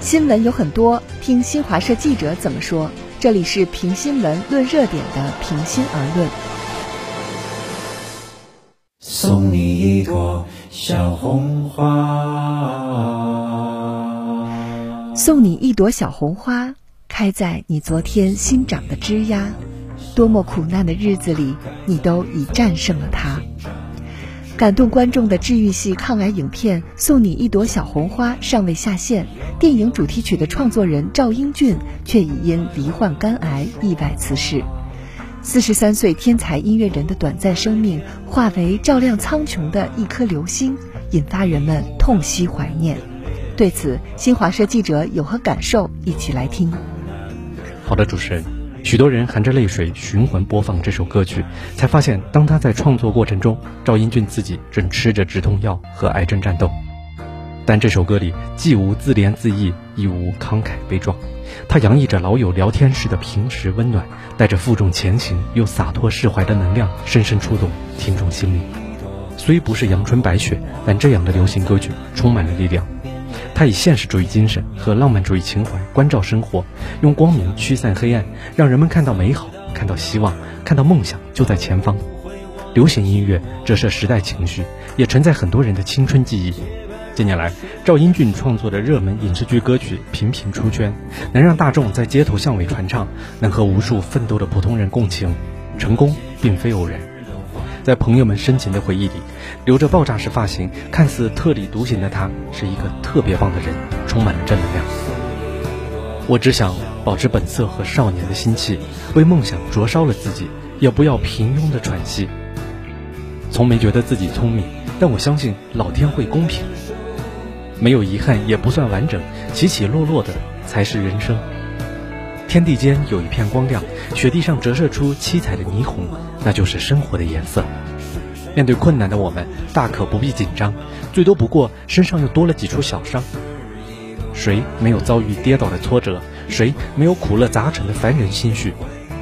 新闻有很多，听新华社记者怎么说。这里是评新闻、论热点的《平心而论》。送你一朵小红花，送你一朵小红花，开在你昨天新长的枝桠。多么苦难的日子里，你都已战胜了它。感动观众的治愈系抗癌影片《送你一朵小红花》尚未下线，电影主题曲的创作人赵英俊却已因罹患肝癌意外辞世。四十三岁天才音乐人的短暂生命化为照亮苍穹的一颗流星，引发人们痛惜怀念。对此，新华社记者有何感受？一起来听。好的，主持人。许多人含着泪水循环播放这首歌曲，才发现，当他在创作过程中，赵英俊自己正吃着止痛药和癌症战斗。但这首歌里既无自怜自艾，亦无慷慨悲壮，它洋溢着老友聊天时的平时温暖，带着负重前行又洒脱释怀的能量，深深触动听众心灵。虽不是阳春白雪，但这样的流行歌曲充满了力量。他以现实主义精神和浪漫主义情怀关照生活，用光明驱散黑暗，让人们看到美好，看到希望，看到梦想就在前方。流行音乐折射时代情绪，也承载很多人的青春记忆。近年来，赵英俊创作的热门影视剧歌曲频频出圈，能让大众在街头巷尾传唱，能和无数奋斗的普通人共情，成功并非偶然。在朋友们深情的回忆里，留着爆炸式发型、看似特立独行的他，是一个特别棒的人，充满了正能量。我只想保持本色和少年的心气，为梦想灼烧了自己，也不要平庸的喘息。从没觉得自己聪明，但我相信老天会公平。没有遗憾也不算完整，起起落落的才是人生。天地间有一片光亮，雪地上折射出七彩的霓虹，那就是生活的颜色。面对困难的我们，大可不必紧张，最多不过身上又多了几处小伤。谁没有遭遇跌倒的挫折？谁没有苦乐杂陈的凡人心绪？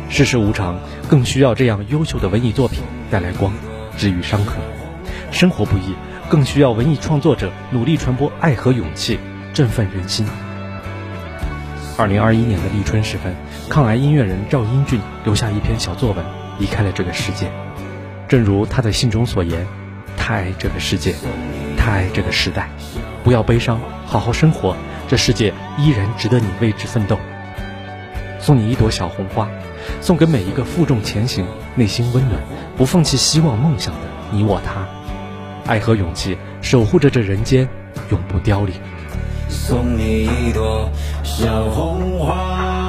世事无常，更需要这样优秀的文艺作品带来光，治愈伤痕。生活不易，更需要文艺创作者努力传播爱和勇气，振奋人心。二零二一年的立春时分，抗癌音乐人赵英俊留下一篇小作文，离开了这个世界。正如他在信中所言：“太爱这个世界，太爱这个时代，不要悲伤，好好生活，这世界依然值得你为之奋斗。”送你一朵小红花，送给每一个负重前行、内心温暖、不放弃希望梦想的你我他。爱和勇气守护着这人间，永不凋零。送你一朵小红花。